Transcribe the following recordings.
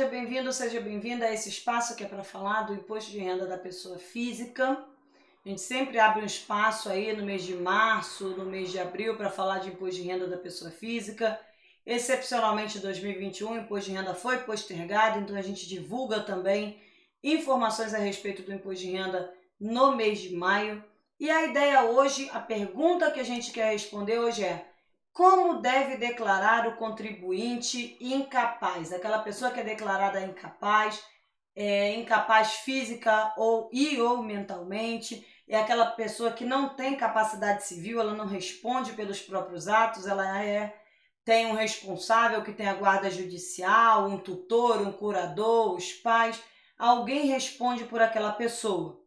seja bem-vindo, seja bem-vinda a esse espaço que é para falar do imposto de renda da pessoa física. A gente sempre abre um espaço aí no mês de março, no mês de abril, para falar de imposto de renda da pessoa física. Excepcionalmente em 2021, o imposto de renda foi postergado, então a gente divulga também informações a respeito do imposto de renda no mês de maio. E a ideia hoje, a pergunta que a gente quer responder hoje é: como deve declarar o contribuinte incapaz? Aquela pessoa que é declarada incapaz, é, incapaz física ou e ou mentalmente, é aquela pessoa que não tem capacidade civil, ela não responde pelos próprios atos, ela é tem um responsável que tem a guarda judicial, um tutor, um curador, os pais, alguém responde por aquela pessoa.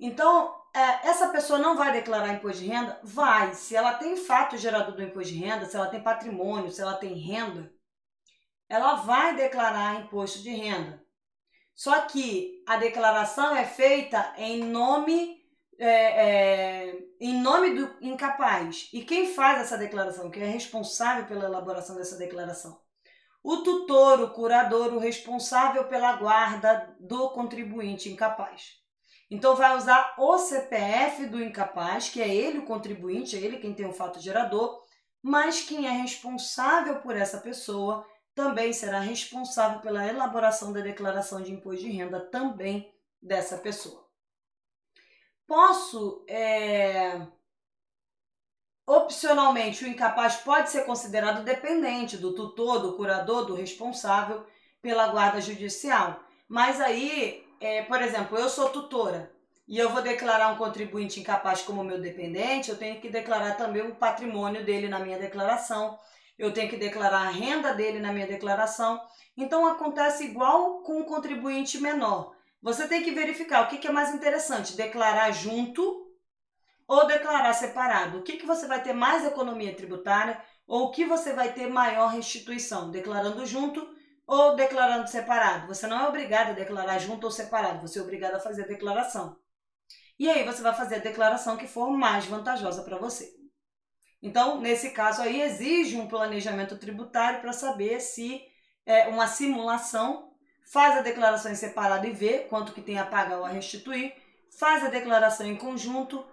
Então, é, essa pessoa não vai declarar imposto de renda? Vai. Se ela tem fato gerador do imposto de renda, se ela tem patrimônio, se ela tem renda, ela vai declarar imposto de renda. Só que a declaração é feita em nome é, é, em nome do incapaz. E quem faz essa declaração? Quem é responsável pela elaboração dessa declaração? O tutor, o curador, o responsável pela guarda do contribuinte incapaz. Então, vai usar o CPF do incapaz, que é ele o contribuinte, é ele quem tem o fato gerador, mas quem é responsável por essa pessoa também será responsável pela elaboração da declaração de imposto de renda também dessa pessoa. Posso, é... opcionalmente, o incapaz pode ser considerado dependente do tutor, do curador, do responsável pela guarda judicial. Mas aí é, por exemplo, eu sou tutora e eu vou declarar um contribuinte incapaz como meu dependente, eu tenho que declarar também o patrimônio dele na minha declaração, eu tenho que declarar a renda dele na minha declaração. Então acontece igual com o contribuinte menor. Você tem que verificar o que, é mais interessante, declarar junto ou declarar separado. O que você vai ter mais economia tributária ou o que você vai ter maior restituição, declarando junto ou declarando separado. Você não é obrigado a declarar junto ou separado, você é obrigado a fazer a declaração. E aí você vai fazer a declaração que for mais vantajosa para você. Então, nesse caso aí, exige um planejamento tributário para saber se é uma simulação, faz a declaração em separado e vê quanto que tem a pagar ou a restituir, faz a declaração em conjunto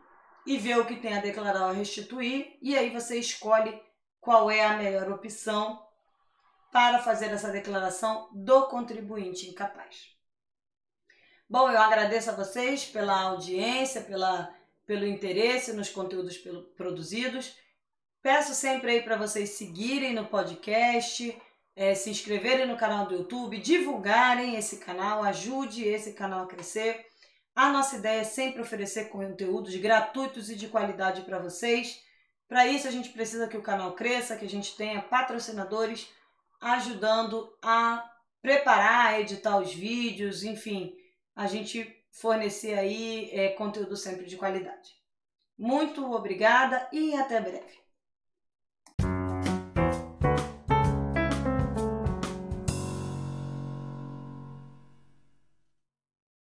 e vê o que tem a declarar ou a restituir, e aí você escolhe qual é a melhor opção para fazer essa declaração do contribuinte incapaz. Bom, eu agradeço a vocês pela audiência, pela, pelo interesse nos conteúdos pelo, produzidos. Peço sempre aí para vocês seguirem no podcast, é, se inscreverem no canal do YouTube, divulgarem esse canal, ajude esse canal a crescer. A nossa ideia é sempre oferecer conteúdos gratuitos e de qualidade para vocês. Para isso, a gente precisa que o canal cresça, que a gente tenha patrocinadores ajudando a preparar, editar os vídeos, enfim, a gente fornecer aí é, conteúdo sempre de qualidade. Muito obrigada e até breve.